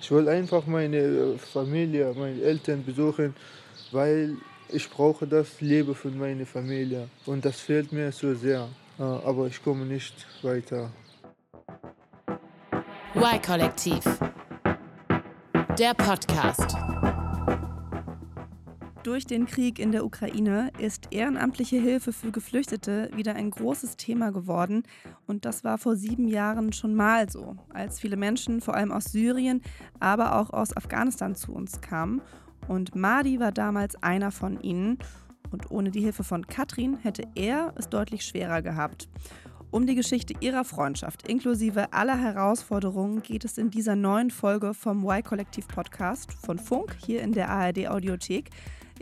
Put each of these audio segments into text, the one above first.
Ich wollte einfach meine Familie, meine Eltern besuchen, weil ich brauche das Leben von meiner Familie und das fehlt mir so sehr. Äh, aber ich komme nicht weiter. Y-Kollektiv. Der Podcast. Durch den Krieg in der Ukraine ist ehrenamtliche Hilfe für Geflüchtete wieder ein großes Thema geworden. Und das war vor sieben Jahren schon mal so, als viele Menschen, vor allem aus Syrien, aber auch aus Afghanistan zu uns kamen. Und Madi war damals einer von ihnen. Und ohne die Hilfe von Katrin hätte er es deutlich schwerer gehabt. Um die Geschichte ihrer Freundschaft inklusive aller Herausforderungen geht es in dieser neuen Folge vom Y-Kollektiv Podcast von Funk hier in der ARD Audiothek.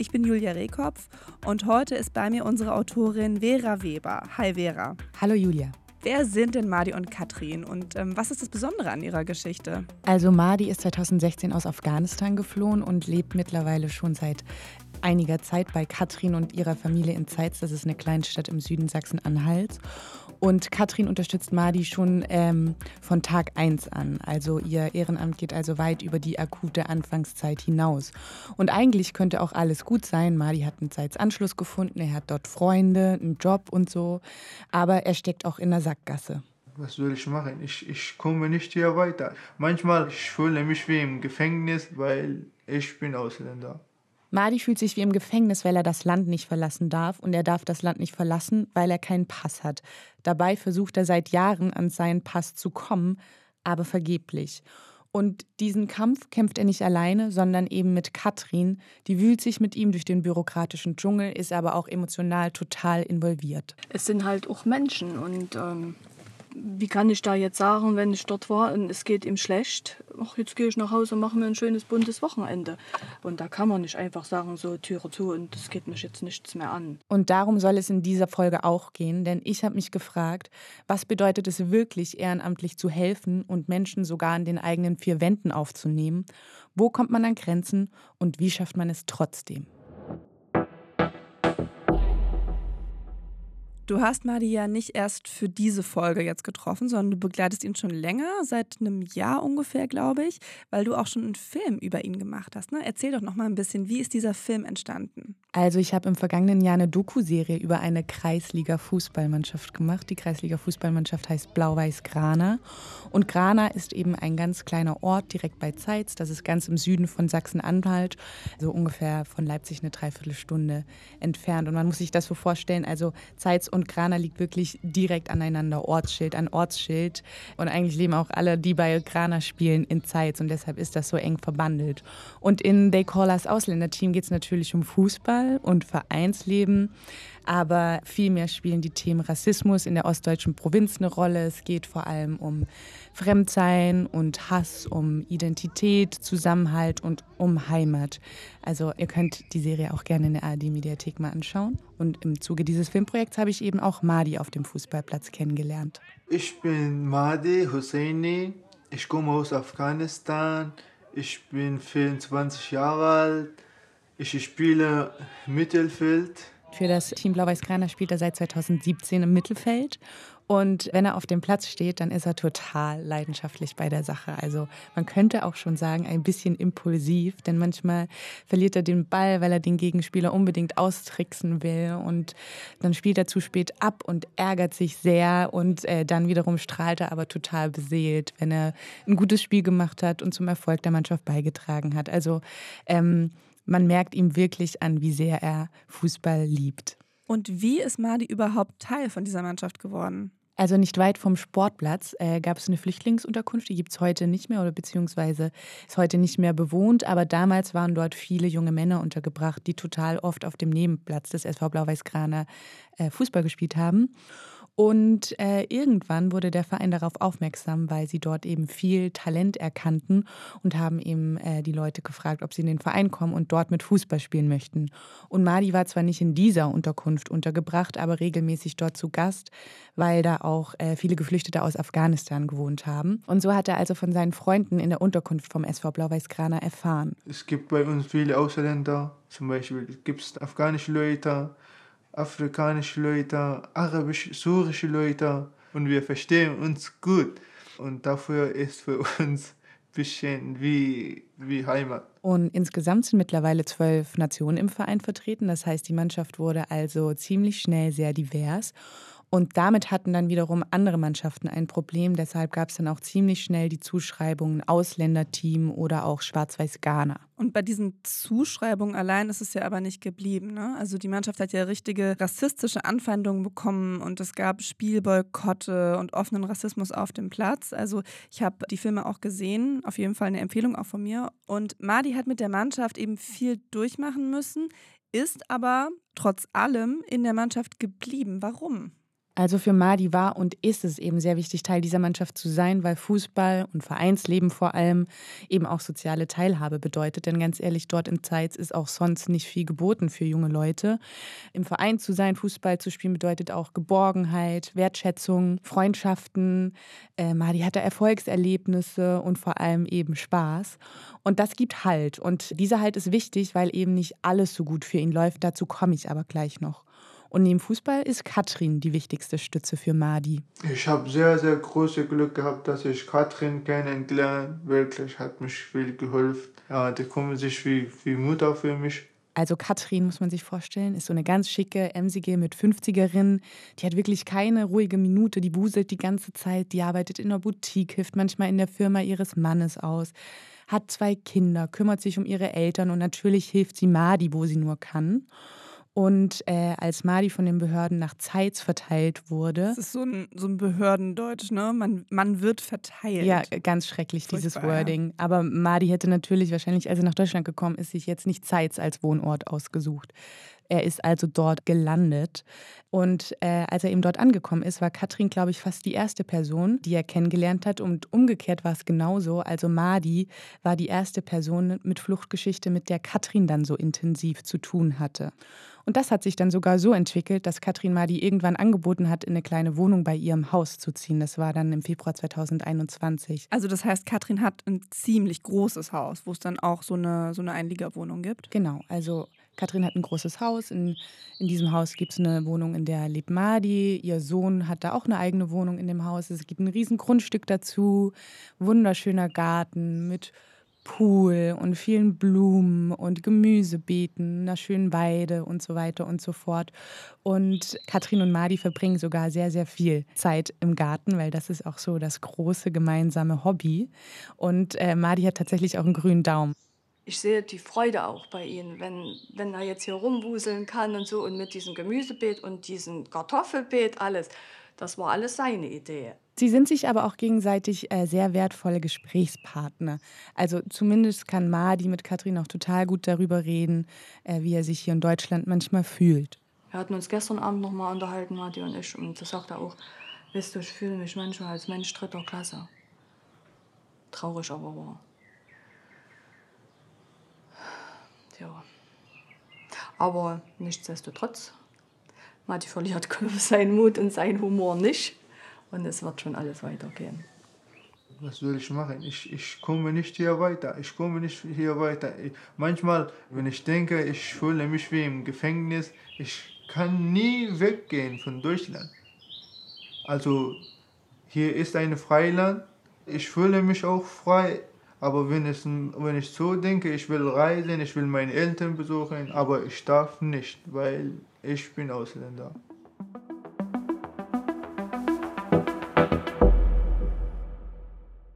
Ich bin Julia Rehkopf und heute ist bei mir unsere Autorin Vera Weber. Hi Vera. Hallo Julia. Wer sind denn Madi und Katrin und ähm, was ist das Besondere an ihrer Geschichte? Also Madi ist 2016 aus Afghanistan geflohen und lebt mittlerweile schon seit einiger Zeit bei Katrin und ihrer Familie in Zeitz. Das ist eine Kleinstadt im Süden Sachsen-Anhalts. Und Katrin unterstützt Madi schon ähm, von Tag 1 an. Also ihr Ehrenamt geht also weit über die akute Anfangszeit hinaus. Und eigentlich könnte auch alles gut sein. Madi hat einen Zeitsanschluss gefunden, er hat dort Freunde, einen Job und so. Aber er steckt auch in der Sackgasse. Was soll ich machen? Ich, ich komme nicht hier weiter. Manchmal ich fühle mich wie im Gefängnis, weil ich bin Ausländer. Madi fühlt sich wie im Gefängnis, weil er das Land nicht verlassen darf und er darf das Land nicht verlassen, weil er keinen Pass hat. Dabei versucht er seit Jahren an seinen Pass zu kommen, aber vergeblich. Und diesen Kampf kämpft er nicht alleine, sondern eben mit Katrin. Die wühlt sich mit ihm durch den bürokratischen Dschungel, ist aber auch emotional total involviert. Es sind halt auch Menschen und ähm, wie kann ich da jetzt sagen, wenn ich dort war und es geht ihm schlecht, ach, jetzt gehe ich nach Hause und mache mir ein schönes buntes Wochenende. Und da kann man nicht einfach sagen, so Türe zu und es geht mich jetzt nichts mehr an. Und darum soll es in dieser Folge auch gehen, denn ich habe mich gefragt, was bedeutet es wirklich, ehrenamtlich zu helfen und Menschen sogar in den eigenen vier Wänden aufzunehmen? Wo kommt man an Grenzen und wie schafft man es trotzdem? Du hast Madi ja nicht erst für diese Folge jetzt getroffen, sondern du begleitest ihn schon länger, seit einem Jahr ungefähr, glaube ich, weil du auch schon einen Film über ihn gemacht hast. Ne? Erzähl doch noch mal ein bisschen, wie ist dieser Film entstanden? Also ich habe im vergangenen Jahr eine Doku-Serie über eine Kreisliga-Fußballmannschaft gemacht. Die Kreisliga-Fußballmannschaft heißt Blau-Weiß Grana. Und Grana ist eben ein ganz kleiner Ort direkt bei Zeitz. Das ist ganz im Süden von Sachsen-Anhalt, so ungefähr von Leipzig eine Dreiviertelstunde entfernt. Und man muss sich das so vorstellen, also Zeitz und Grana liegt wirklich direkt aneinander, Ortsschild an Ortsschild. Und eigentlich leben auch alle, die bei Grana spielen, in Zeitz. Und deshalb ist das so eng verbandelt. Und in They Call Us Ausländerteam geht es natürlich um Fußball und Vereinsleben. Aber vielmehr spielen die Themen Rassismus in der ostdeutschen Provinz eine Rolle. Es geht vor allem um Fremdsein und Hass, um Identität, Zusammenhalt und um Heimat. Also ihr könnt die Serie auch gerne in der ARD-Mediathek mal anschauen. Und im Zuge dieses Filmprojekts habe ich eben auch Madi auf dem Fußballplatz kennengelernt. Ich bin Madi Hosseini. Ich komme aus Afghanistan. Ich bin 24 Jahre alt. Ich spiele Mittelfeld. Für das Team Blau-Weiß-Grana spielt er seit 2017 im Mittelfeld. Und wenn er auf dem Platz steht, dann ist er total leidenschaftlich bei der Sache. Also man könnte auch schon sagen, ein bisschen impulsiv, denn manchmal verliert er den Ball, weil er den Gegenspieler unbedingt austricksen will. Und dann spielt er zu spät ab und ärgert sich sehr. Und äh, dann wiederum strahlt er aber total beseelt, wenn er ein gutes Spiel gemacht hat und zum Erfolg der Mannschaft beigetragen hat. Also ähm, man merkt ihm wirklich an, wie sehr er Fußball liebt. Und wie ist Madi überhaupt Teil von dieser Mannschaft geworden? Also nicht weit vom Sportplatz äh, gab es eine Flüchtlingsunterkunft, die gibt es heute nicht mehr oder beziehungsweise ist heute nicht mehr bewohnt, aber damals waren dort viele junge Männer untergebracht, die total oft auf dem Nebenplatz des SV Blau-Weiß-Grana äh, Fußball gespielt haben. Und äh, irgendwann wurde der Verein darauf aufmerksam, weil sie dort eben viel Talent erkannten und haben eben äh, die Leute gefragt, ob sie in den Verein kommen und dort mit Fußball spielen möchten. Und Madi war zwar nicht in dieser Unterkunft untergebracht, aber regelmäßig dort zu Gast, weil da auch äh, viele Geflüchtete aus Afghanistan gewohnt haben. Und so hat er also von seinen Freunden in der Unterkunft vom SV Blau-Weiß-Grana erfahren. Es gibt bei uns viele Ausländer, zum Beispiel gibt es afghanische Leute, afrikanische Leute, arabisch, syrische Leute und wir verstehen uns gut. Und dafür ist für uns bisschen wie, wie Heimat. Und insgesamt sind mittlerweile zwölf Nationen im Verein vertreten. Das heißt, die Mannschaft wurde also ziemlich schnell sehr divers. Und damit hatten dann wiederum andere Mannschaften ein Problem. Deshalb gab es dann auch ziemlich schnell die Zuschreibungen Ausländerteam oder auch Schwarz-Weiß Ghana. Und bei diesen Zuschreibungen allein ist es ja aber nicht geblieben. Ne? Also die Mannschaft hat ja richtige rassistische Anfeindungen bekommen und es gab Spielboykotte und offenen Rassismus auf dem Platz. Also ich habe die Filme auch gesehen, auf jeden Fall eine Empfehlung auch von mir. Und Madi hat mit der Mannschaft eben viel durchmachen müssen, ist aber trotz allem in der Mannschaft geblieben. Warum? Also für Madi war und ist es eben sehr wichtig, Teil dieser Mannschaft zu sein, weil Fußball und Vereinsleben vor allem eben auch soziale Teilhabe bedeutet. Denn ganz ehrlich, dort im Zeitz ist auch sonst nicht viel geboten für junge Leute. Im Verein zu sein, Fußball zu spielen, bedeutet auch Geborgenheit, Wertschätzung, Freundschaften. Äh, Madi hatte Erfolgserlebnisse und vor allem eben Spaß. Und das gibt Halt. Und dieser Halt ist wichtig, weil eben nicht alles so gut für ihn läuft. Dazu komme ich aber gleich noch. Und neben Fußball ist Katrin die wichtigste Stütze für Madi. Ich habe sehr, sehr großes Glück gehabt, dass ich Katrin kennengelernt Wirklich hat mich viel geholfen. Ja, die kommt sich wie, wie Mutter für mich. Also Katrin, muss man sich vorstellen, ist so eine ganz schicke, emsige mit 50erin. Die hat wirklich keine ruhige Minute, die buselt die ganze Zeit, die arbeitet in der Boutique, hilft manchmal in der Firma ihres Mannes aus, hat zwei Kinder, kümmert sich um ihre Eltern und natürlich hilft sie Madi, wo sie nur kann. Und äh, als Madi von den Behörden nach Zeitz verteilt wurde. Das ist so ein, so ein Behördendeutsch, ne? Man, man wird verteilt. Ja, ganz schrecklich, Furchtbar, dieses Wording. Ja. Aber Madi hätte natürlich wahrscheinlich, als er nach Deutschland gekommen ist, sich jetzt nicht Zeitz als Wohnort ausgesucht. Er ist also dort gelandet. Und äh, als er eben dort angekommen ist, war Katrin, glaube ich, fast die erste Person, die er kennengelernt hat. Und umgekehrt war es genauso. Also Madi war die erste Person mit Fluchtgeschichte, mit der Katrin dann so intensiv zu tun hatte. Und das hat sich dann sogar so entwickelt, dass Katrin Madi irgendwann angeboten hat, in eine kleine Wohnung bei ihrem Haus zu ziehen. Das war dann im Februar 2021. Also das heißt, Katrin hat ein ziemlich großes Haus, wo es dann auch so eine, so eine Einliegerwohnung gibt? Genau, also Katrin hat ein großes Haus. In, in diesem Haus gibt es eine Wohnung, in der lebt Madi. Ihr Sohn hat da auch eine eigene Wohnung in dem Haus. Es gibt ein riesen Grundstück dazu, wunderschöner Garten mit Pool und vielen Blumen und Gemüsebeeten, einer schönen Weide und so weiter und so fort. Und Katrin und Madi verbringen sogar sehr, sehr viel Zeit im Garten, weil das ist auch so das große gemeinsame Hobby. Und äh, Madi hat tatsächlich auch einen grünen Daumen. Ich sehe die Freude auch bei ihnen, wenn, wenn er jetzt hier rumwuseln kann und so und mit diesem Gemüsebeet und diesem Kartoffelbeet, alles. Das war alles seine Idee. Sie sind sich aber auch gegenseitig äh, sehr wertvolle Gesprächspartner. Also zumindest kann Madi mit Katrin auch total gut darüber reden, äh, wie er sich hier in Deutschland manchmal fühlt. Wir hatten uns gestern Abend noch mal unterhalten, Madi und ich, und das sagt er auch, weißt du, ich fühle mich manchmal als Mensch dritter Klasse. Traurig aber wahr. Ja. Aber nichtsdestotrotz, Madi verliert seinen Mut und seinen Humor nicht und es wird schon alles weitergehen. Was will ich machen? Ich, ich komme nicht hier weiter. Ich komme nicht hier weiter. Ich, manchmal, wenn ich denke, ich fühle mich wie im Gefängnis, ich kann nie weggehen von Deutschland. Also hier ist ein Freiland. Ich fühle mich auch frei. Aber wenn, es, wenn ich so denke, ich will reisen, ich will meine Eltern besuchen, aber ich darf nicht, weil ich bin Ausländer.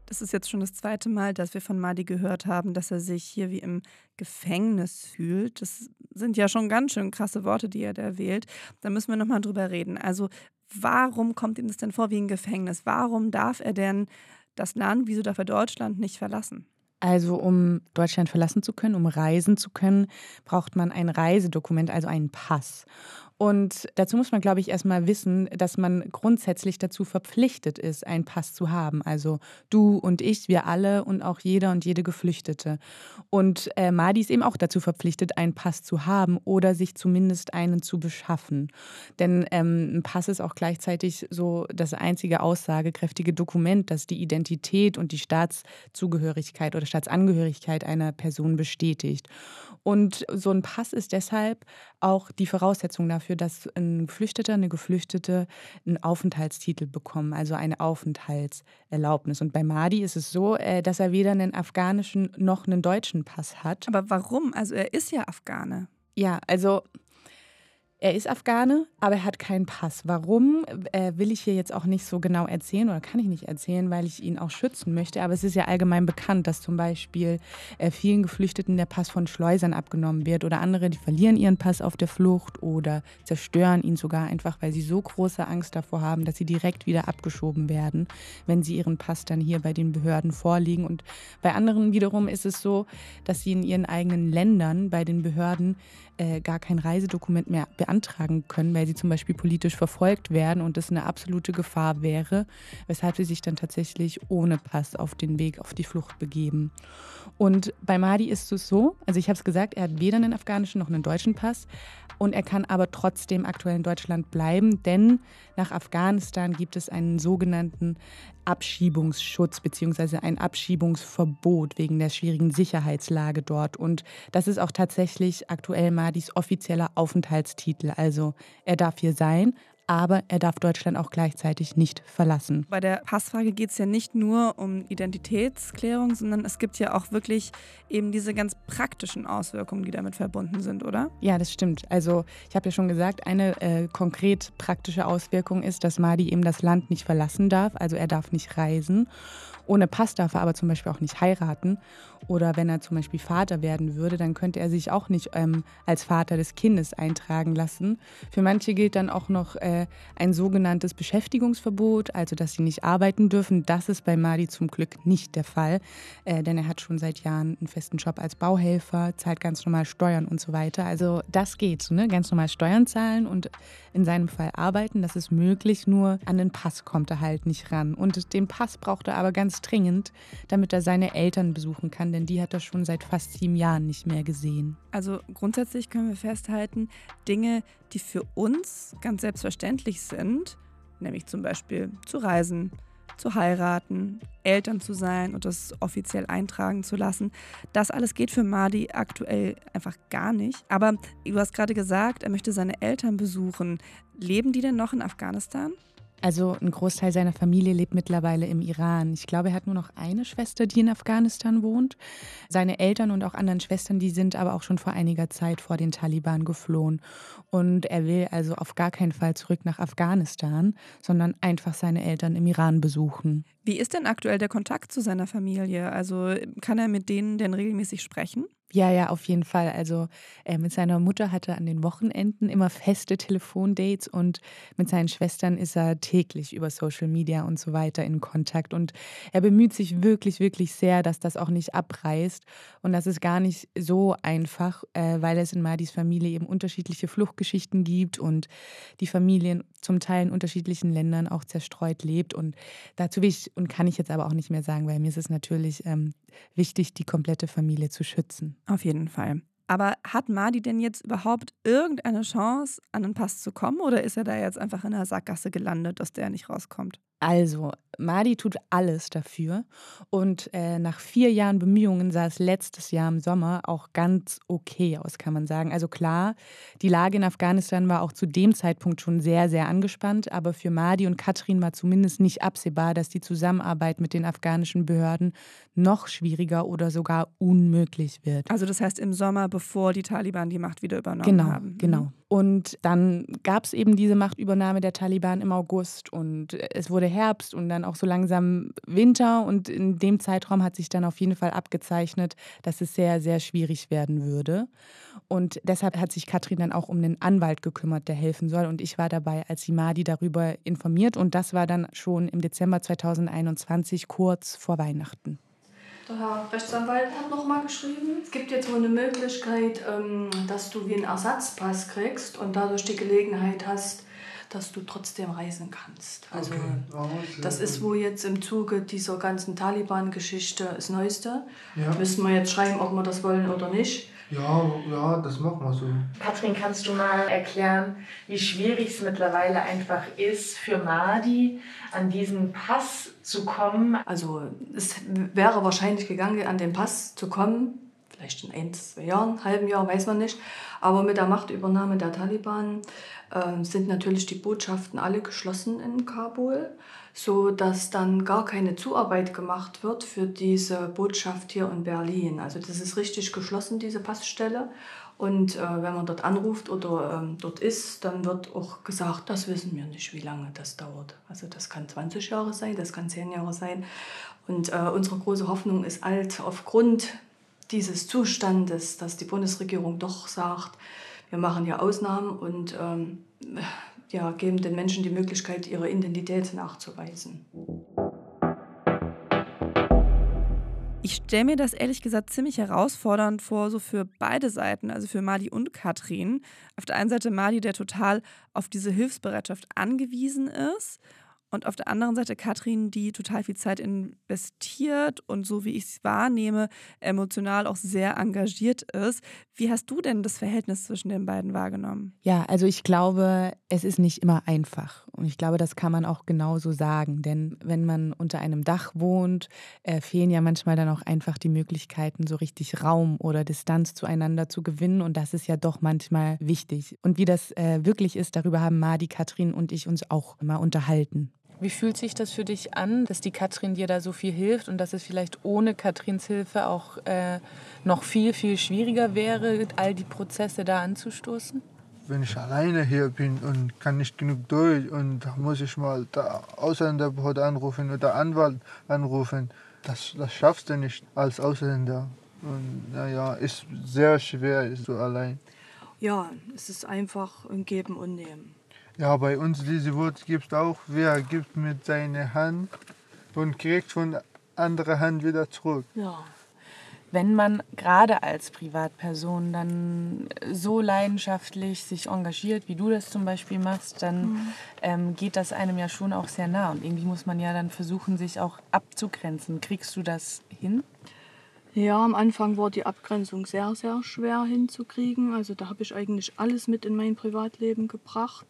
Es ist jetzt schon das zweite Mal, dass wir von Madi gehört haben, dass er sich hier wie im Gefängnis fühlt. Das sind ja schon ganz schön krasse Worte, die er da wählt. Da müssen wir nochmal drüber reden. Also, warum kommt ihm das denn vor wie ein Gefängnis? Warum darf er denn das Land, wieso darf er Deutschland nicht verlassen? Also um Deutschland verlassen zu können, um reisen zu können, braucht man ein Reisedokument, also einen Pass. Und dazu muss man, glaube ich, erstmal wissen, dass man grundsätzlich dazu verpflichtet ist, einen Pass zu haben. Also du und ich, wir alle und auch jeder und jede Geflüchtete. Und äh, Madi ist eben auch dazu verpflichtet, einen Pass zu haben oder sich zumindest einen zu beschaffen. Denn ähm, ein Pass ist auch gleichzeitig so das einzige aussagekräftige Dokument, das die Identität und die Staatszugehörigkeit oder Staatsangehörigkeit einer Person bestätigt. Und so ein Pass ist deshalb auch die Voraussetzung dafür, dafür, dass ein Geflüchteter, eine Geflüchtete einen Aufenthaltstitel bekommen, also eine Aufenthaltserlaubnis. Und bei Mahdi ist es so, äh, dass er weder einen afghanischen noch einen deutschen Pass hat. Aber warum? Also er ist ja Afghane. Ja, also er ist Afghane, aber er hat keinen Pass. Warum, äh, will ich hier jetzt auch nicht so genau erzählen oder kann ich nicht erzählen, weil ich ihn auch schützen möchte. Aber es ist ja allgemein bekannt, dass zum Beispiel äh, vielen Geflüchteten der Pass von Schleusern abgenommen wird oder andere, die verlieren ihren Pass auf der Flucht oder zerstören ihn sogar einfach, weil sie so große Angst davor haben, dass sie direkt wieder abgeschoben werden, wenn sie ihren Pass dann hier bei den Behörden vorliegen. Und bei anderen wiederum ist es so, dass sie in ihren eigenen Ländern bei den Behörden äh, gar kein Reisedokument mehr beantragen können, weil sie zum Beispiel politisch verfolgt werden und das eine absolute Gefahr wäre, weshalb sie sich dann tatsächlich ohne Pass auf den Weg auf die Flucht begeben. Und bei Mahdi ist es so, also ich habe es gesagt, er hat weder einen afghanischen noch einen deutschen Pass und er kann aber trotzdem aktuell in Deutschland bleiben, denn nach Afghanistan gibt es einen sogenannten Abschiebungsschutz bzw. ein Abschiebungsverbot wegen der schwierigen Sicherheitslage dort. Und das ist auch tatsächlich aktuell Madis offizieller Aufenthaltstitel. Also er darf hier sein, aber er darf Deutschland auch gleichzeitig nicht verlassen. Bei der Passfrage geht es ja nicht nur um Identitätsklärung, sondern es gibt ja auch wirklich eben diese ganz praktischen Auswirkungen, die damit verbunden sind, oder? Ja, das stimmt. Also ich habe ja schon gesagt, eine äh, konkret praktische Auswirkung ist, dass Madi eben das Land nicht verlassen darf, also er darf nicht reisen. Ohne Pass darf er aber zum Beispiel auch nicht heiraten. Oder wenn er zum Beispiel Vater werden würde, dann könnte er sich auch nicht ähm, als Vater des Kindes eintragen lassen. Für manche gilt dann auch noch äh, ein sogenanntes Beschäftigungsverbot, also dass sie nicht arbeiten dürfen. Das ist bei Madi zum Glück nicht der Fall, äh, denn er hat schon seit Jahren einen festen Job als Bauhelfer, zahlt ganz normal Steuern und so weiter. Also das geht, ne? ganz normal Steuern zahlen und in seinem Fall arbeiten. Das ist möglich, nur an den Pass kommt er halt nicht ran. Und den Pass braucht er aber ganz dringend, damit er seine Eltern besuchen kann denn die hat er schon seit fast sieben Jahren nicht mehr gesehen. Also grundsätzlich können wir festhalten, Dinge, die für uns ganz selbstverständlich sind, nämlich zum Beispiel zu reisen, zu heiraten, Eltern zu sein und das offiziell eintragen zu lassen. Das alles geht für Madi aktuell einfach gar nicht. Aber du hast gerade gesagt, er möchte seine Eltern besuchen. Leben die denn noch in Afghanistan? Also ein Großteil seiner Familie lebt mittlerweile im Iran. Ich glaube, er hat nur noch eine Schwester, die in Afghanistan wohnt. Seine Eltern und auch anderen Schwestern, die sind aber auch schon vor einiger Zeit vor den Taliban geflohen. Und er will also auf gar keinen Fall zurück nach Afghanistan, sondern einfach seine Eltern im Iran besuchen. Wie ist denn aktuell der Kontakt zu seiner Familie? Also kann er mit denen denn regelmäßig sprechen? Ja, ja, auf jeden Fall. Also äh, mit seiner Mutter hatte er an den Wochenenden immer feste Telefondates und mit seinen Schwestern ist er täglich über Social Media und so weiter in Kontakt. Und er bemüht sich wirklich, wirklich sehr, dass das auch nicht abreißt. Und das ist gar nicht so einfach, äh, weil es in Madis Familie eben unterschiedliche Fluchtgeschichten gibt und die Familien zum Teil in unterschiedlichen Ländern auch zerstreut lebt. Und dazu will ich und kann ich jetzt aber auch nicht mehr sagen, weil mir ist es natürlich ähm, wichtig, die komplette Familie zu schützen. Auf jeden Fall. Aber hat Madi denn jetzt überhaupt irgendeine Chance, an den Pass zu kommen oder ist er da jetzt einfach in der Sackgasse gelandet, dass der nicht rauskommt? Also, Madi tut alles dafür. Und äh, nach vier Jahren Bemühungen sah es letztes Jahr im Sommer auch ganz okay aus, kann man sagen. Also klar, die Lage in Afghanistan war auch zu dem Zeitpunkt schon sehr, sehr angespannt. Aber für Madi und Katrin war zumindest nicht absehbar, dass die Zusammenarbeit mit den afghanischen Behörden noch schwieriger oder sogar unmöglich wird. Also das heißt im Sommer, bevor die Taliban die Macht wieder übernommen genau, haben. Genau, genau. Und dann gab es eben diese Machtübernahme der Taliban im August und es wurde Herbst und dann auch so langsam Winter. Und in dem Zeitraum hat sich dann auf jeden Fall abgezeichnet, dass es sehr, sehr schwierig werden würde. Und deshalb hat sich Katrin dann auch um einen Anwalt gekümmert, der helfen soll. Und ich war dabei, als die Madi darüber informiert. Und das war dann schon im Dezember 2021, kurz vor Weihnachten. Der Rechtsanwalt hat noch mal geschrieben, es gibt jetzt wohl eine Möglichkeit, ähm, dass du wie einen Ersatzpass kriegst und dadurch die Gelegenheit hast, dass du trotzdem reisen kannst. Also Okay. Oh, das ist wohl jetzt im Zuge dieser ganzen Taliban-Geschichte das Neueste. Ja. Müssen wir jetzt schreiben, ob wir das wollen oder nicht. Ja, ja, das machen wir so. Katrin, kannst du mal erklären, wie schwierig es mittlerweile einfach ist für Madi, an diesen Pass zu kommen? Also es wäre wahrscheinlich gegangen, an den Pass zu kommen. vielleicht in ein, zwei Jahren, halben Jahr, weiß man nicht. Aber mit der Machtübernahme der Taliban äh, sind natürlich die Botschaften alle geschlossen in Kabul, so dass dann gar keine Zuarbeit gemacht wird für diese Botschaft hier in Berlin. Also das ist richtig geschlossen, diese Passstelle. Und äh, wenn man dort anruft oder ähm, dort ist, dann wird auch gesagt, das wissen wir nicht, wie lange das dauert. Also das kann 20 Jahre sein, das kann 10 Jahre sein. Und äh, unsere große Hoffnung ist alt aufgrund dieses Zustandes, dass die Bundesregierung doch sagt, wir machen hier Ausnahmen und ähm, ja, geben den Menschen die Möglichkeit, ihre Identität nachzuweisen. Ich stelle mir das ehrlich gesagt ziemlich herausfordernd vor, so für beide Seiten, also für Mali und Katrin. Auf der einen Seite Mali, der total auf diese Hilfsbereitschaft angewiesen ist und auf der anderen Seite Katrin, die total viel Zeit investiert und so wie ich es wahrnehme, emotional auch sehr engagiert ist. Wie hast du denn das Verhältnis zwischen den beiden wahrgenommen? Ja, also ich glaube, es ist nicht immer einfach. Und ich glaube, das kann man auch genauso sagen. Denn wenn man unter einem Dach wohnt, äh, fehlen ja manchmal dann auch einfach die Möglichkeiten, so richtig Raum oder Distanz zueinander zu gewinnen. Und das ist ja doch manchmal wichtig. Und wie das äh, wirklich ist, darüber haben Madi, Katrin und ich uns auch mal unterhalten. Wie fühlt sich das für dich an, dass die Katrin dir da so viel hilft und dass es vielleicht ohne Katrins Hilfe auch äh, noch viel, viel schwieriger wäre, all die Prozesse da anzustoßen? Wenn ich alleine hier bin und kann nicht genug durch und da muss ich mal der Ausländerbehörde anrufen oder Anwalt anrufen, das, das schaffst du nicht als Ausländer. Und naja, ist sehr schwer, so allein. Ja, es ist einfach ein Geben und Nehmen. Ja, bei uns diese Wort gibt es auch, wer gibt mit seiner Hand und kriegt von anderer Hand wieder zurück. Ja. Wenn man gerade als Privatperson dann so leidenschaftlich sich engagiert, wie du das zum Beispiel machst, dann mhm. ähm, geht das einem ja schon auch sehr nah. Und irgendwie muss man ja dann versuchen, sich auch abzugrenzen. Kriegst du das hin? Ja, am Anfang war die Abgrenzung sehr, sehr schwer hinzukriegen. Also da habe ich eigentlich alles mit in mein Privatleben gebracht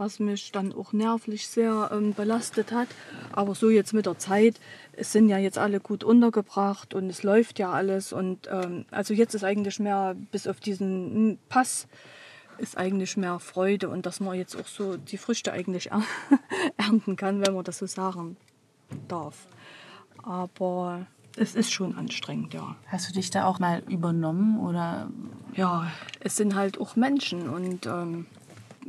was mich dann auch nervlich sehr ähm, belastet hat. Aber so jetzt mit der Zeit, es sind ja jetzt alle gut untergebracht und es läuft ja alles. Und ähm, also jetzt ist eigentlich mehr, bis auf diesen Pass, ist eigentlich mehr Freude und dass man jetzt auch so die Früchte eigentlich ernten kann, wenn man das so sagen darf. Aber es ist schon anstrengend, ja. Hast du dich da auch mal übernommen oder? Ja, es sind halt auch Menschen und ähm,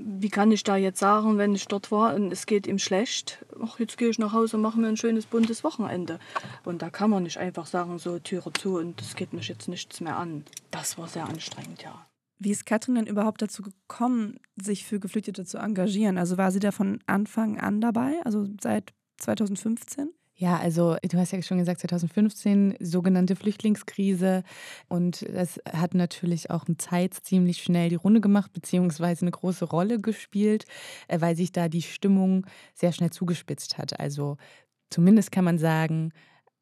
wie kann ich da jetzt sagen, wenn ich dort war und es geht ihm schlecht, ach, jetzt gehe ich nach Hause und mache mir ein schönes buntes Wochenende. Und da kann man nicht einfach sagen, so Türe zu und es geht mich jetzt nichts mehr an. Das war sehr anstrengend, ja. Wie ist Katrin denn überhaupt dazu gekommen, sich für Geflüchtete zu engagieren? Also war sie da von Anfang an dabei, also seit 2015? Ja, also du hast ja schon gesagt, 2015 sogenannte Flüchtlingskrise und das hat natürlich auch im Zeit ziemlich schnell die Runde gemacht, beziehungsweise eine große Rolle gespielt, äh, weil sich da die Stimmung sehr schnell zugespitzt hat. Also zumindest kann man sagen,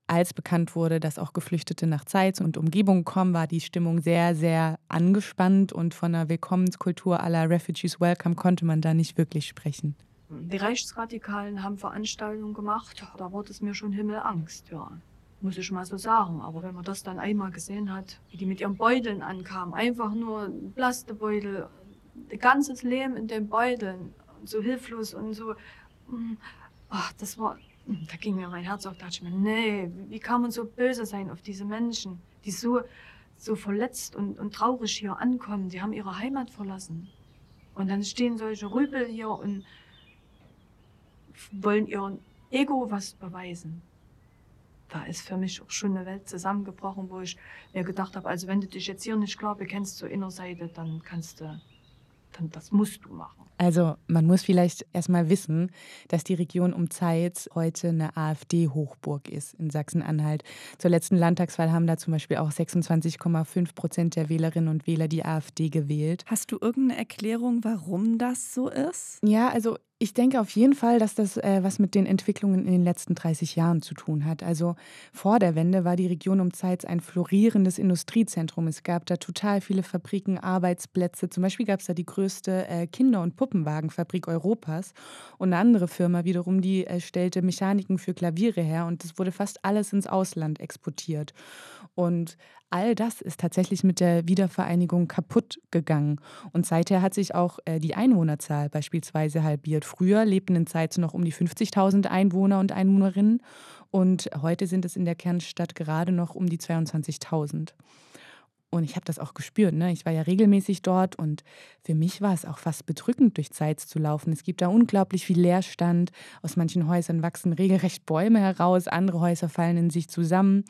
als bekannt wurde, dass auch Geflüchtete nach Zeit und Umgebung kommen, war die Stimmung sehr, sehr angespannt und von einer Willkommenskultur aller Refugees Welcome konnte man da nicht wirklich sprechen. Die Rechtsradikalen haben Veranstaltungen gemacht, da wurde es mir schon Himmelangst, ja. Muss ich mal so sagen. Aber wenn man das dann einmal gesehen hat, wie die mit ihren Beuteln ankamen, einfach nur Plastebeutel, ganzes Leben in den Beuteln, so hilflos und so, hm, ach, das war, hm, da ging mir mein Herz auf, da dachte ich mir, nee, wie kann man so böse sein auf diese Menschen, die so, so verletzt und, und traurig hier ankommen, die haben ihre Heimat verlassen. Und dann stehen solche Rüpel hier und wollen ihren Ego was beweisen. Da ist für mich auch schon eine Welt zusammengebrochen, wo ich mir gedacht habe, also wenn du dich jetzt hier nicht klar bekennst zur Innerseite, dann kannst du, dann das musst du machen. Also man muss vielleicht erstmal wissen, dass die Region um Zeitz heute eine AfD-Hochburg ist in Sachsen-Anhalt. Zur letzten Landtagswahl haben da zum Beispiel auch 26,5 Prozent der Wählerinnen und Wähler die AfD gewählt. Hast du irgendeine Erklärung, warum das so ist? Ja, also ich denke auf jeden Fall, dass das äh, was mit den Entwicklungen in den letzten 30 Jahren zu tun hat. Also vor der Wende war die Region um Zeitz ein florierendes Industriezentrum. Es gab da total viele Fabriken, Arbeitsplätze. Zum Beispiel gab es da die größte äh, Kinder- und Puppenwagenfabrik Europas. Und eine andere Firma wiederum, die äh, stellte Mechaniken für Klaviere her. Und das wurde fast alles ins Ausland exportiert. Und all das ist tatsächlich mit der Wiedervereinigung kaputt gegangen. Und seither hat sich auch äh, die Einwohnerzahl beispielsweise halbiert. Früher lebten in Zeitz noch um die 50.000 Einwohner und Einwohnerinnen und heute sind es in der Kernstadt gerade noch um die 22.000. Und ich habe das auch gespürt. Ne? Ich war ja regelmäßig dort und für mich war es auch fast bedrückend, durch Zeitz zu laufen. Es gibt da unglaublich viel Leerstand. Aus manchen Häusern wachsen regelrecht Bäume heraus, andere Häuser fallen in sich zusammen.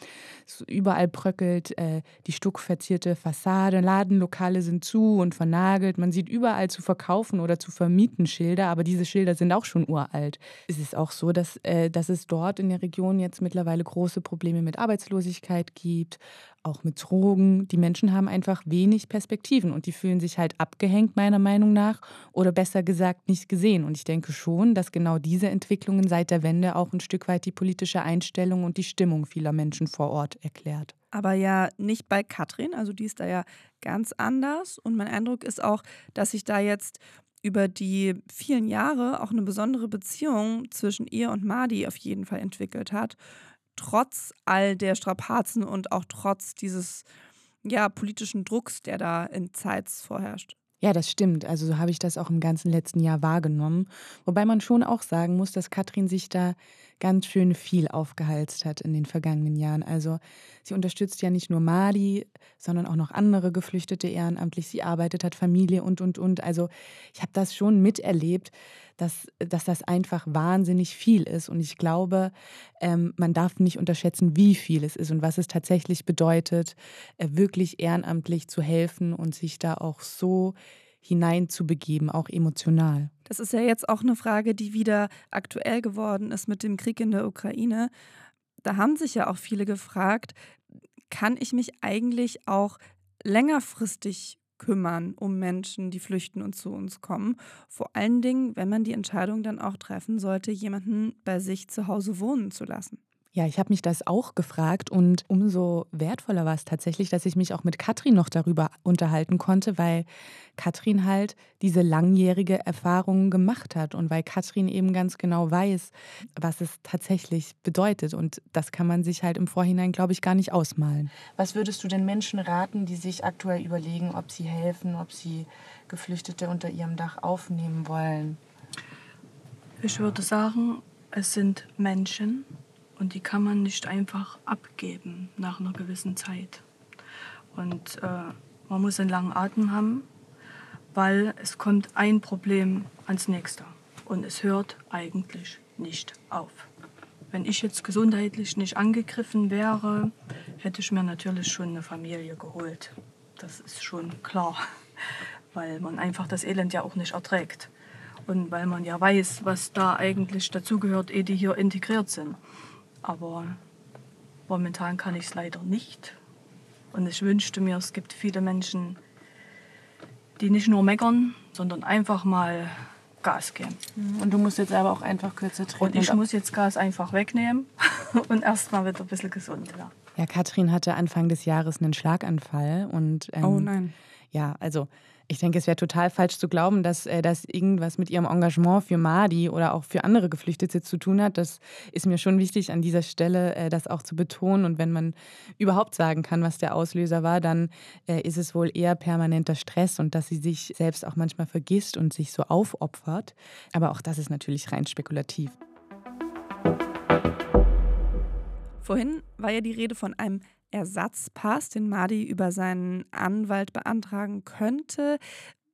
Überall bröckelt äh, die stuckverzierte Fassade. Ladenlokale sind zu und vernagelt. Man sieht überall zu verkaufen oder zu vermieten Schilder, aber diese Schilder sind auch schon uralt. Es ist auch so, dass, äh, dass es dort in der Region jetzt mittlerweile große Probleme mit Arbeitslosigkeit gibt auch mit Drogen. Die Menschen haben einfach wenig Perspektiven und die fühlen sich halt abgehängt, meiner Meinung nach, oder besser gesagt nicht gesehen. Und ich denke schon, dass genau diese Entwicklungen seit der Wende auch ein Stück weit die politische Einstellung und die Stimmung vieler Menschen vor Ort erklärt. Aber ja nicht bei Katrin, also die ist da ja ganz anders. Und mein Eindruck ist auch, dass sich da jetzt über die vielen Jahre auch eine besondere Beziehung zwischen ihr und Madi auf jeden Fall entwickelt hat trotz all der Strapazen und auch trotz dieses ja, politischen Drucks, der da in Zeitz vorherrscht. Ja, das stimmt. Also so habe ich das auch im ganzen letzten Jahr wahrgenommen. Wobei man schon auch sagen muss, dass Katrin sich da ganz schön viel aufgehalst hat in den vergangenen Jahren. Also sie unterstützt ja nicht nur Madi, sondern auch noch andere Geflüchtete ehrenamtlich. Sie arbeitet, hat Familie und, und, und. Also ich habe das schon miterlebt, dass, dass das einfach wahnsinnig viel ist. Und ich glaube, ähm, man darf nicht unterschätzen, wie viel es ist und was es tatsächlich bedeutet, äh, wirklich ehrenamtlich zu helfen und sich da auch so hineinzubegeben, auch emotional. Das ist ja jetzt auch eine Frage, die wieder aktuell geworden ist mit dem Krieg in der Ukraine. Da haben sich ja auch viele gefragt, kann ich mich eigentlich auch längerfristig kümmern um Menschen, die flüchten und zu uns kommen. Vor allen Dingen, wenn man die Entscheidung dann auch treffen sollte, jemanden bei sich zu Hause wohnen zu lassen. Ja, ich habe mich das auch gefragt und umso wertvoller war es tatsächlich, dass ich mich auch mit Katrin noch darüber unterhalten konnte, weil Katrin halt diese langjährige Erfahrung gemacht hat und weil Katrin eben ganz genau weiß, was es tatsächlich bedeutet. Und das kann man sich halt im Vorhinein, glaube ich, gar nicht ausmalen. Was würdest du den Menschen raten, die sich aktuell überlegen, ob sie helfen, ob sie Geflüchtete unter ihrem Dach aufnehmen wollen? Ich würde sagen, es sind Menschen und die kann man nicht einfach abgeben nach einer gewissen Zeit. Und äh, man muss einen langen Atem haben, weil es kommt ein Problem ans nächste und es hört eigentlich nicht auf. Wenn ich jetzt gesundheitlich nicht angegriffen wäre, hätte ich mir natürlich schon eine Familie geholt. Das ist schon klar, weil man einfach das Elend ja auch nicht erträgt. Und weil man ja weiß, was da eigentlich dazugehört, ehe die hier integriert sind. Aber momentan kann ich es leider nicht. Und ich wünschte mir, es gibt viele Menschen, die nicht nur meckern, sondern einfach mal Gas geben. Mhm. Und du musst jetzt aber auch einfach kürzer treten. Und ich muss jetzt Gas einfach wegnehmen und erstmal wieder ein bisschen gesund werden. Ja, Katrin hatte Anfang des Jahres einen Schlaganfall und ähm, oh nein. Ja, also ich denke, es wäre total falsch zu glauben, dass äh, das irgendwas mit ihrem Engagement für Madi oder auch für andere Geflüchtete zu tun hat. Das ist mir schon wichtig, an dieser Stelle äh, das auch zu betonen. Und wenn man überhaupt sagen kann, was der Auslöser war, dann äh, ist es wohl eher permanenter Stress und dass sie sich selbst auch manchmal vergisst und sich so aufopfert. Aber auch das ist natürlich rein spekulativ. Vorhin war ja die Rede von einem Ersatzpass, den Madi über seinen Anwalt beantragen könnte.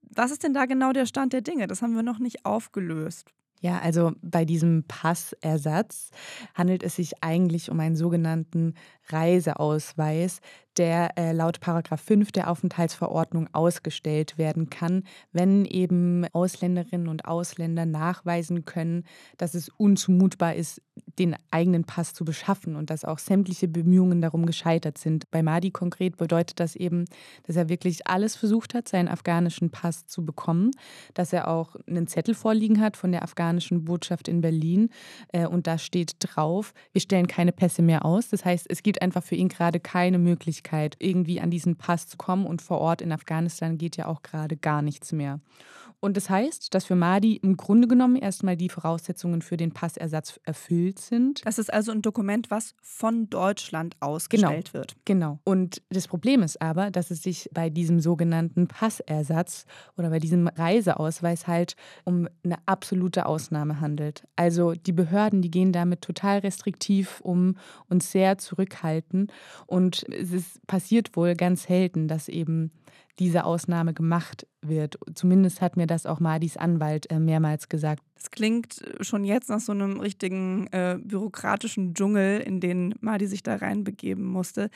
Was ist denn da genau der Stand der Dinge? Das haben wir noch nicht aufgelöst. Ja, also bei diesem Passersatz handelt es sich eigentlich um einen sogenannten Reiseausweis, der äh, laut Paragraph 5 der Aufenthaltsverordnung ausgestellt werden kann, wenn eben Ausländerinnen und Ausländer nachweisen können, dass es unzumutbar ist, den eigenen Pass zu beschaffen und dass auch sämtliche Bemühungen darum gescheitert sind. Bei Madi konkret bedeutet das eben, dass er wirklich alles versucht hat, seinen afghanischen Pass zu bekommen, dass er auch einen Zettel vorliegen hat von der afghanischen Botschaft in Berlin äh, und da steht drauf, wir stellen keine Pässe mehr aus. Das heißt, es gibt einfach für ihn gerade keine Möglichkeit, irgendwie an diesen Pass zu kommen und vor Ort in Afghanistan geht ja auch gerade gar nichts mehr. Und das heißt, dass für Madi im Grunde genommen erstmal die Voraussetzungen für den Passersatz erfüllt sind. Das ist also ein Dokument, was von Deutschland ausgestellt genau, wird. Genau. Und das Problem ist aber, dass es sich bei diesem sogenannten Passersatz oder bei diesem Reiseausweis halt um eine absolute Ausnahme handelt. Also die Behörden, die gehen damit total restriktiv um und sehr zurückhaltend. Und es ist, passiert wohl ganz selten, dass eben diese Ausnahme gemacht wird. Zumindest hat mir das auch Madis Anwalt äh, mehrmals gesagt. Es klingt schon jetzt nach so einem richtigen äh, bürokratischen Dschungel, in den Madi sich da reinbegeben musste.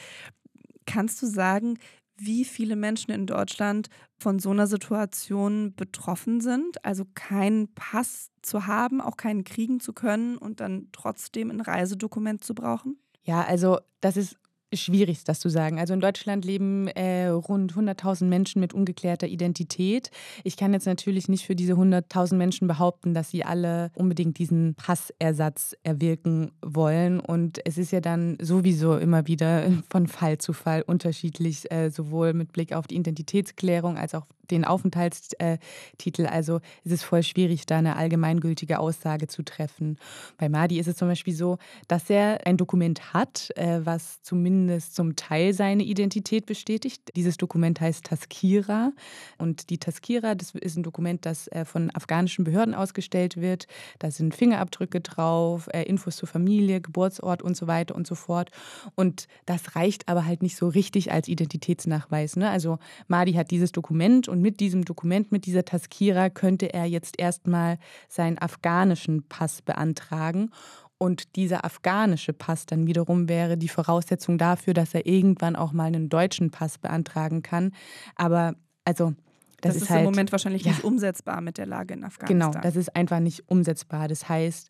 Kannst du sagen, wie viele Menschen in Deutschland von so einer Situation betroffen sind? Also keinen Pass zu haben, auch keinen kriegen zu können und dann trotzdem ein Reisedokument zu brauchen? Ja, also das ist schwierig, das zu sagen. Also in Deutschland leben äh, rund 100.000 Menschen mit ungeklärter Identität. Ich kann jetzt natürlich nicht für diese 100.000 Menschen behaupten, dass sie alle unbedingt diesen Passersatz erwirken wollen. Und es ist ja dann sowieso immer wieder von Fall zu Fall unterschiedlich, äh, sowohl mit Blick auf die Identitätsklärung als auch den Aufenthaltstitel. Also es ist voll schwierig, da eine allgemeingültige Aussage zu treffen. Bei Madi ist es zum Beispiel so, dass er ein Dokument hat, äh, was zumindest zum Teil seine Identität bestätigt. Dieses Dokument heißt Taskira. Und die Taskira, das ist ein Dokument, das äh, von afghanischen Behörden ausgestellt wird. Da sind Fingerabdrücke drauf, äh, Infos zur Familie, Geburtsort und so weiter und so fort. Und das reicht aber halt nicht so richtig als Identitätsnachweis. Ne? Also Madi hat dieses Dokument und mit diesem Dokument, mit dieser Taskira, könnte er jetzt erstmal seinen afghanischen Pass beantragen. Und dieser afghanische Pass dann wiederum wäre die Voraussetzung dafür, dass er irgendwann auch mal einen deutschen Pass beantragen kann. Aber also das, das ist, ist halt, im Moment wahrscheinlich ja, nicht umsetzbar mit der Lage in Afghanistan. Genau, das ist einfach nicht umsetzbar. Das heißt,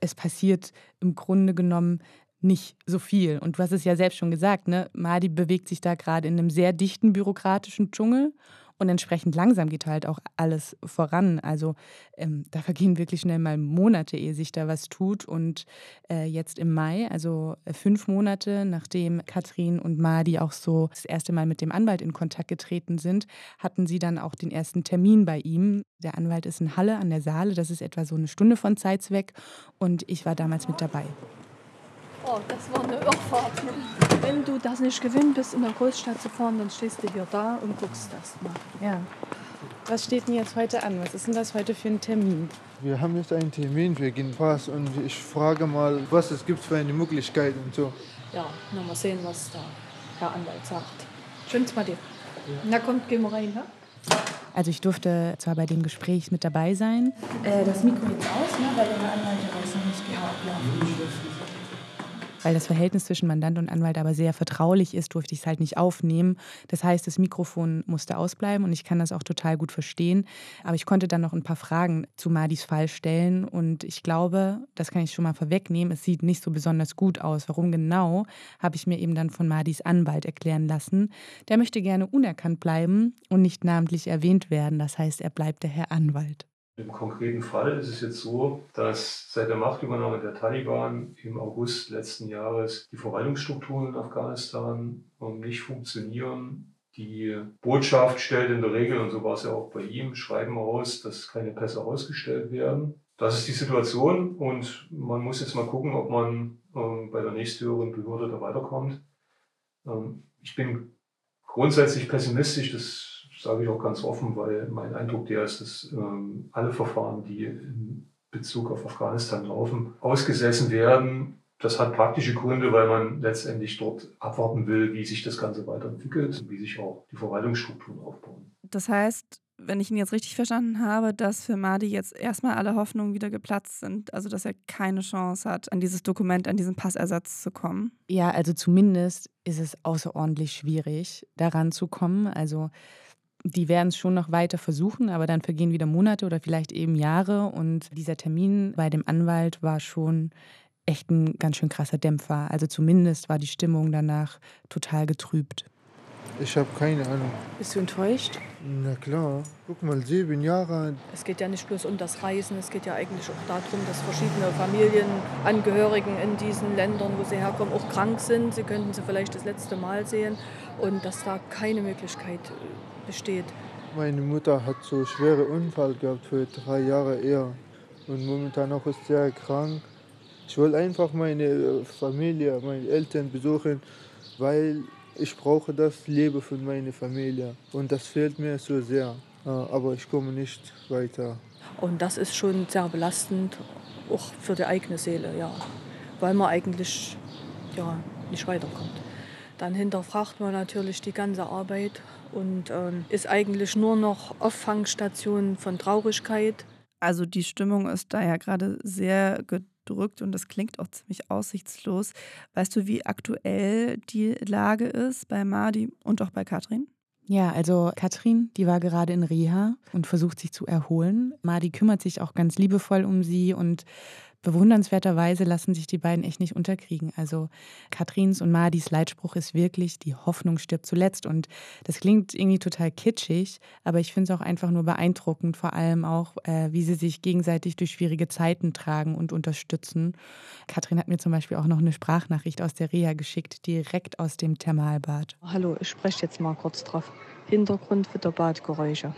es passiert im Grunde genommen nicht so viel. Und du hast es ja selbst schon gesagt, ne? Madi bewegt sich da gerade in einem sehr dichten bürokratischen Dschungel. Und entsprechend langsam geht halt auch alles voran. Also ähm, da vergehen wirklich schnell mal Monate, ehe sich da was tut. Und äh, jetzt im Mai, also äh, fünf Monate, nachdem Katrin und Madi auch so das erste Mal mit dem Anwalt in Kontakt getreten sind, hatten sie dann auch den ersten Termin bei ihm. Der Anwalt ist in Halle an der Saale, das ist etwa so eine Stunde von Zeitz weg. Und ich war damals mit dabei. Oh, das war eine Irrfahrt. Wenn du das nicht gewinnt bist, in der Großstadt zu fahren, dann stehst du hier da und guckst das mal. Ja. Was steht denn jetzt heute an? Was ist denn das heute für ein Termin? Wir haben jetzt einen Termin wegen Pass und ich frage mal, was es gibt für eine Möglichkeit und so. Ja, na mal sehen, was der Herr Anwalt sagt. Schön's mal dir. Ja. Na kommt, gehen wir rein, ne? Also ich durfte zwar bei dem Gespräch mit dabei sein. Äh, das Mikro jetzt aus, ne? weil der Herr Anwalt weiß noch nicht wie weil das Verhältnis zwischen Mandant und Anwalt aber sehr vertraulich ist, durfte ich es halt nicht aufnehmen. Das heißt, das Mikrofon musste ausbleiben und ich kann das auch total gut verstehen. Aber ich konnte dann noch ein paar Fragen zu Madis Fall stellen und ich glaube, das kann ich schon mal vorwegnehmen, es sieht nicht so besonders gut aus. Warum genau, habe ich mir eben dann von Madis Anwalt erklären lassen. Der möchte gerne unerkannt bleiben und nicht namentlich erwähnt werden. Das heißt, er bleibt der Herr Anwalt. Im konkreten Fall ist es jetzt so, dass seit der Machtübernahme der Taliban im August letzten Jahres die Verwaltungsstrukturen in Afghanistan nicht funktionieren. Die Botschaft stellt in der Regel, und so war es ja auch bei ihm, Schreiben aus, dass keine Pässe ausgestellt werden. Das ist die Situation und man muss jetzt mal gucken, ob man ähm, bei der nächsthöheren Behörde da weiterkommt. Ähm, ich bin grundsätzlich pessimistisch, das sage ich auch ganz offen, weil mein Eindruck der ist, dass ähm, alle Verfahren, die in Bezug auf Afghanistan laufen, ausgesessen werden. Das hat praktische Gründe, weil man letztendlich dort abwarten will, wie sich das Ganze weiterentwickelt und wie sich auch die Verwaltungsstrukturen aufbauen. Das heißt, wenn ich ihn jetzt richtig verstanden habe, dass für Madi jetzt erstmal alle Hoffnungen wieder geplatzt sind. Also, dass er keine Chance hat, an dieses Dokument, an diesen Passersatz zu kommen. Ja, also zumindest ist es außerordentlich schwierig, daran zu kommen. Also, die werden es schon noch weiter versuchen, aber dann vergehen wieder Monate oder vielleicht eben Jahre. Und dieser Termin bei dem Anwalt war schon echt ein ganz schön krasser Dämpfer. Also zumindest war die Stimmung danach total getrübt. Ich habe keine Ahnung. Bist du enttäuscht? Na klar. Guck mal, sieben Jahre. Es geht ja nicht bloß um das Reisen, es geht ja eigentlich auch darum, dass verschiedene Familienangehörigen in diesen Ländern, wo sie herkommen, auch krank sind. Sie könnten sie vielleicht das letzte Mal sehen und dass da keine Möglichkeit besteht, Meine Mutter hat so schwere Unfall gehabt für drei Jahre eher und momentan auch ist sehr krank. Ich will einfach meine Familie, meine Eltern besuchen, weil ich brauche das Leben von meiner Familie und das fehlt mir so sehr. Aber ich komme nicht weiter. Und das ist schon sehr belastend, auch für die eigene Seele, ja, weil man eigentlich ja, nicht weiterkommt. Dann hinterfragt man natürlich die ganze Arbeit und ähm, ist eigentlich nur noch Auffangstation von Traurigkeit. Also die Stimmung ist da ja gerade sehr gedrückt und das klingt auch ziemlich aussichtslos. Weißt du, wie aktuell die Lage ist bei Madi und auch bei Katrin? Ja, also Katrin, die war gerade in Reha und versucht sich zu erholen. Madi kümmert sich auch ganz liebevoll um sie und bewundernswerterweise lassen sich die beiden echt nicht unterkriegen. Also Katrins und Madis Leitspruch ist wirklich, die Hoffnung stirbt zuletzt. Und das klingt irgendwie total kitschig, aber ich finde es auch einfach nur beeindruckend, vor allem auch, äh, wie sie sich gegenseitig durch schwierige Zeiten tragen und unterstützen. Katrin hat mir zum Beispiel auch noch eine Sprachnachricht aus der Reha geschickt, direkt aus dem Thermalbad. Hallo, ich spreche jetzt mal kurz drauf. Hintergrund für der Badgeräusche.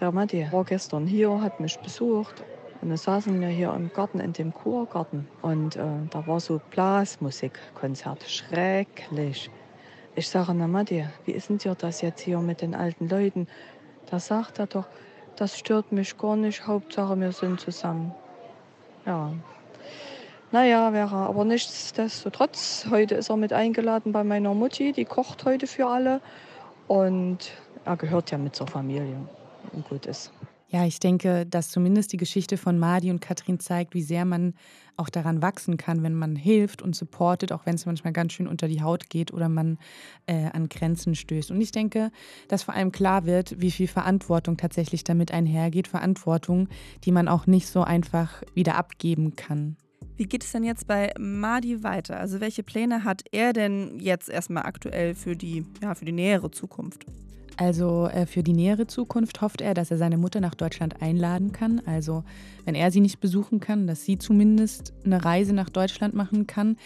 Der Matti war gestern hier, hat mich besucht und dann saßen wir hier im Garten, in dem Kurgarten. Und äh, da war so Blasmusikkonzert. Schrecklich. Ich sage, na Matti, wie ist denn dir das jetzt hier mit den alten Leuten? Da sagt er doch, das stört mich gar nicht. Hauptsache, wir sind zusammen. Ja. Naja, wäre aber nichtsdestotrotz. Heute ist er mit eingeladen bei meiner Mutti. Die kocht heute für alle. Und er gehört ja mit zur Familie. Und gut ist. Ja, ich denke, dass zumindest die Geschichte von Madi und Katrin zeigt, wie sehr man auch daran wachsen kann, wenn man hilft und supportet, auch wenn es manchmal ganz schön unter die Haut geht oder man äh, an Grenzen stößt. Und ich denke, dass vor allem klar wird, wie viel Verantwortung tatsächlich damit einhergeht. Verantwortung, die man auch nicht so einfach wieder abgeben kann. Wie geht es denn jetzt bei Madi weiter? Also welche Pläne hat er denn jetzt erstmal aktuell für die, ja, für die nähere Zukunft? Also äh, für die nähere Zukunft hofft er, dass er seine Mutter nach Deutschland einladen kann. Also wenn er sie nicht besuchen kann, dass sie zumindest eine Reise nach Deutschland machen kann.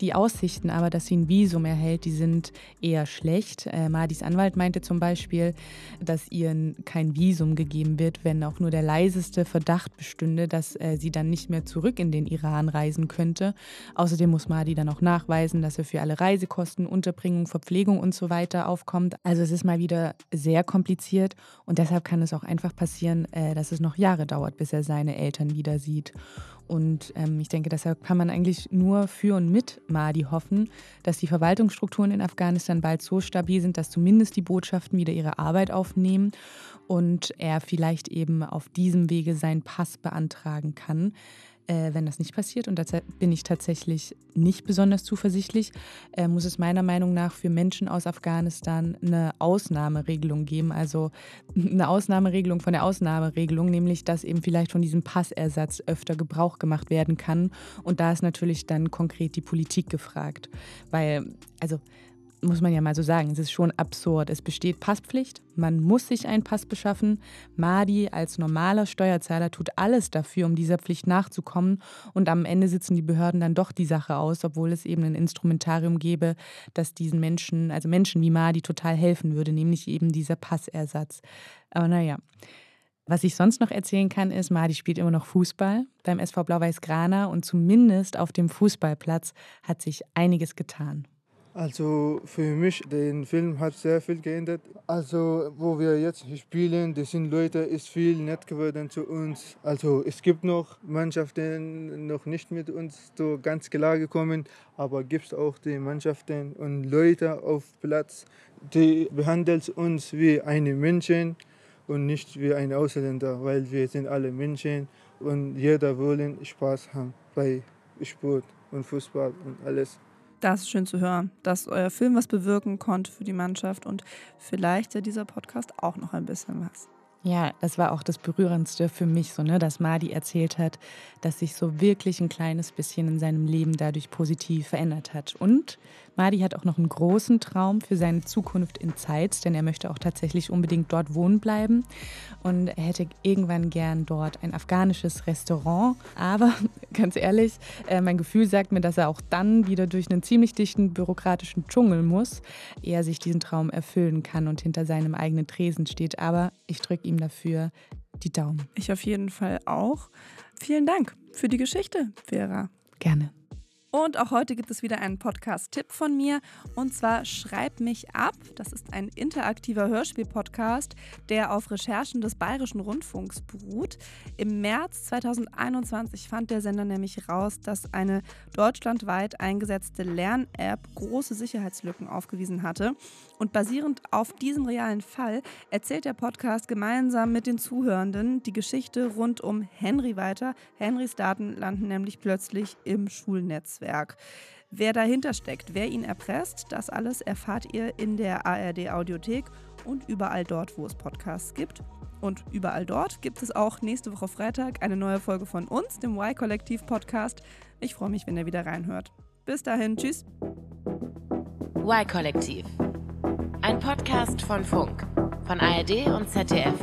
Die Aussichten aber, dass sie ein Visum erhält, die sind eher schlecht. Äh, Madis Anwalt meinte zum Beispiel, dass ihr kein Visum gegeben wird, wenn auch nur der leiseste Verdacht bestünde, dass äh, sie dann nicht mehr zurück in den Iran reisen könnte. Außerdem muss Madi dann auch nachweisen, dass er für alle Reisekosten, Unterbringung, Verpflegung und so weiter aufkommt. Also es ist mal wieder sehr kompliziert und deshalb kann es auch einfach passieren, äh, dass es noch Jahre dauert, bis er seine Eltern wieder sieht. Und ähm, ich denke, deshalb kann man eigentlich nur für und mit Mahdi hoffen, dass die Verwaltungsstrukturen in Afghanistan bald so stabil sind, dass zumindest die Botschaften wieder ihre Arbeit aufnehmen und er vielleicht eben auf diesem Wege seinen Pass beantragen kann. Äh, wenn das nicht passiert, und da bin ich tatsächlich nicht besonders zuversichtlich, äh, muss es meiner Meinung nach für Menschen aus Afghanistan eine Ausnahmeregelung geben. Also eine Ausnahmeregelung von der Ausnahmeregelung, nämlich dass eben vielleicht von diesem Passersatz öfter Gebrauch gemacht werden kann. Und da ist natürlich dann konkret die Politik gefragt. Weil, also muss man ja mal so sagen, es ist schon absurd. Es besteht Passpflicht, man muss sich einen Pass beschaffen. Madi als normaler Steuerzahler tut alles dafür, um dieser Pflicht nachzukommen. Und am Ende sitzen die Behörden dann doch die Sache aus, obwohl es eben ein Instrumentarium gäbe, das diesen Menschen, also Menschen wie Madi, total helfen würde, nämlich eben dieser Passersatz. Aber naja. Was ich sonst noch erzählen kann, ist, Madi spielt immer noch Fußball beim SV Blau-Weiß Grana und zumindest auf dem Fußballplatz hat sich einiges getan. Also für mich, den Film hat sehr viel geändert. Also wo wir jetzt spielen, die sind Leute, ist viel nett geworden zu uns. Also es gibt noch Mannschaften, noch nicht mit uns so ganz klar gekommen, aber gibt auch die Mannschaften und Leute auf Platz, die behandeln uns wie eine Menschen und nicht wie ein Ausländer, weil wir sind alle Menschen und jeder will Spaß haben bei Sport und Fußball und alles. Das ist schön zu hören, dass euer Film was bewirken konnte für die Mannschaft und vielleicht ja dieser Podcast auch noch ein bisschen was. Ja, das war auch das Berührendste für mich, so, ne, dass Madi erzählt hat, dass sich so wirklich ein kleines bisschen in seinem Leben dadurch positiv verändert hat. Und Madi hat auch noch einen großen Traum für seine Zukunft in Zeitz, denn er möchte auch tatsächlich unbedingt dort wohnen bleiben. Und er hätte irgendwann gern dort ein afghanisches Restaurant. Aber ganz ehrlich, äh, mein Gefühl sagt mir, dass er auch dann wieder durch einen ziemlich dichten bürokratischen Dschungel muss, ehe er sich diesen Traum erfüllen kann und hinter seinem eigenen Tresen steht. Aber ich drücke ihm dafür die Daumen. Ich auf jeden Fall auch. Vielen Dank für die Geschichte, Vera. Gerne. Und auch heute gibt es wieder einen Podcast-Tipp von mir. Und zwar Schreib mich ab. Das ist ein interaktiver Hörspiel-Podcast, der auf Recherchen des Bayerischen Rundfunks beruht. Im März 2021 fand der Sender nämlich raus, dass eine deutschlandweit eingesetzte Lern-App große Sicherheitslücken aufgewiesen hatte. Und basierend auf diesem realen Fall erzählt der Podcast gemeinsam mit den Zuhörenden die Geschichte rund um Henry weiter. Henrys Daten landen nämlich plötzlich im Schulnetz. Netzwerk. Wer dahinter steckt, wer ihn erpresst, das alles erfahrt ihr in der ARD Audiothek und überall dort, wo es Podcasts gibt. Und überall dort gibt es auch nächste Woche Freitag eine neue Folge von uns, dem Y-Kollektiv Podcast. Ich freue mich, wenn ihr wieder reinhört. Bis dahin, tschüss. Y-Kollektiv. Ein Podcast von Funk, von ARD und ZDF.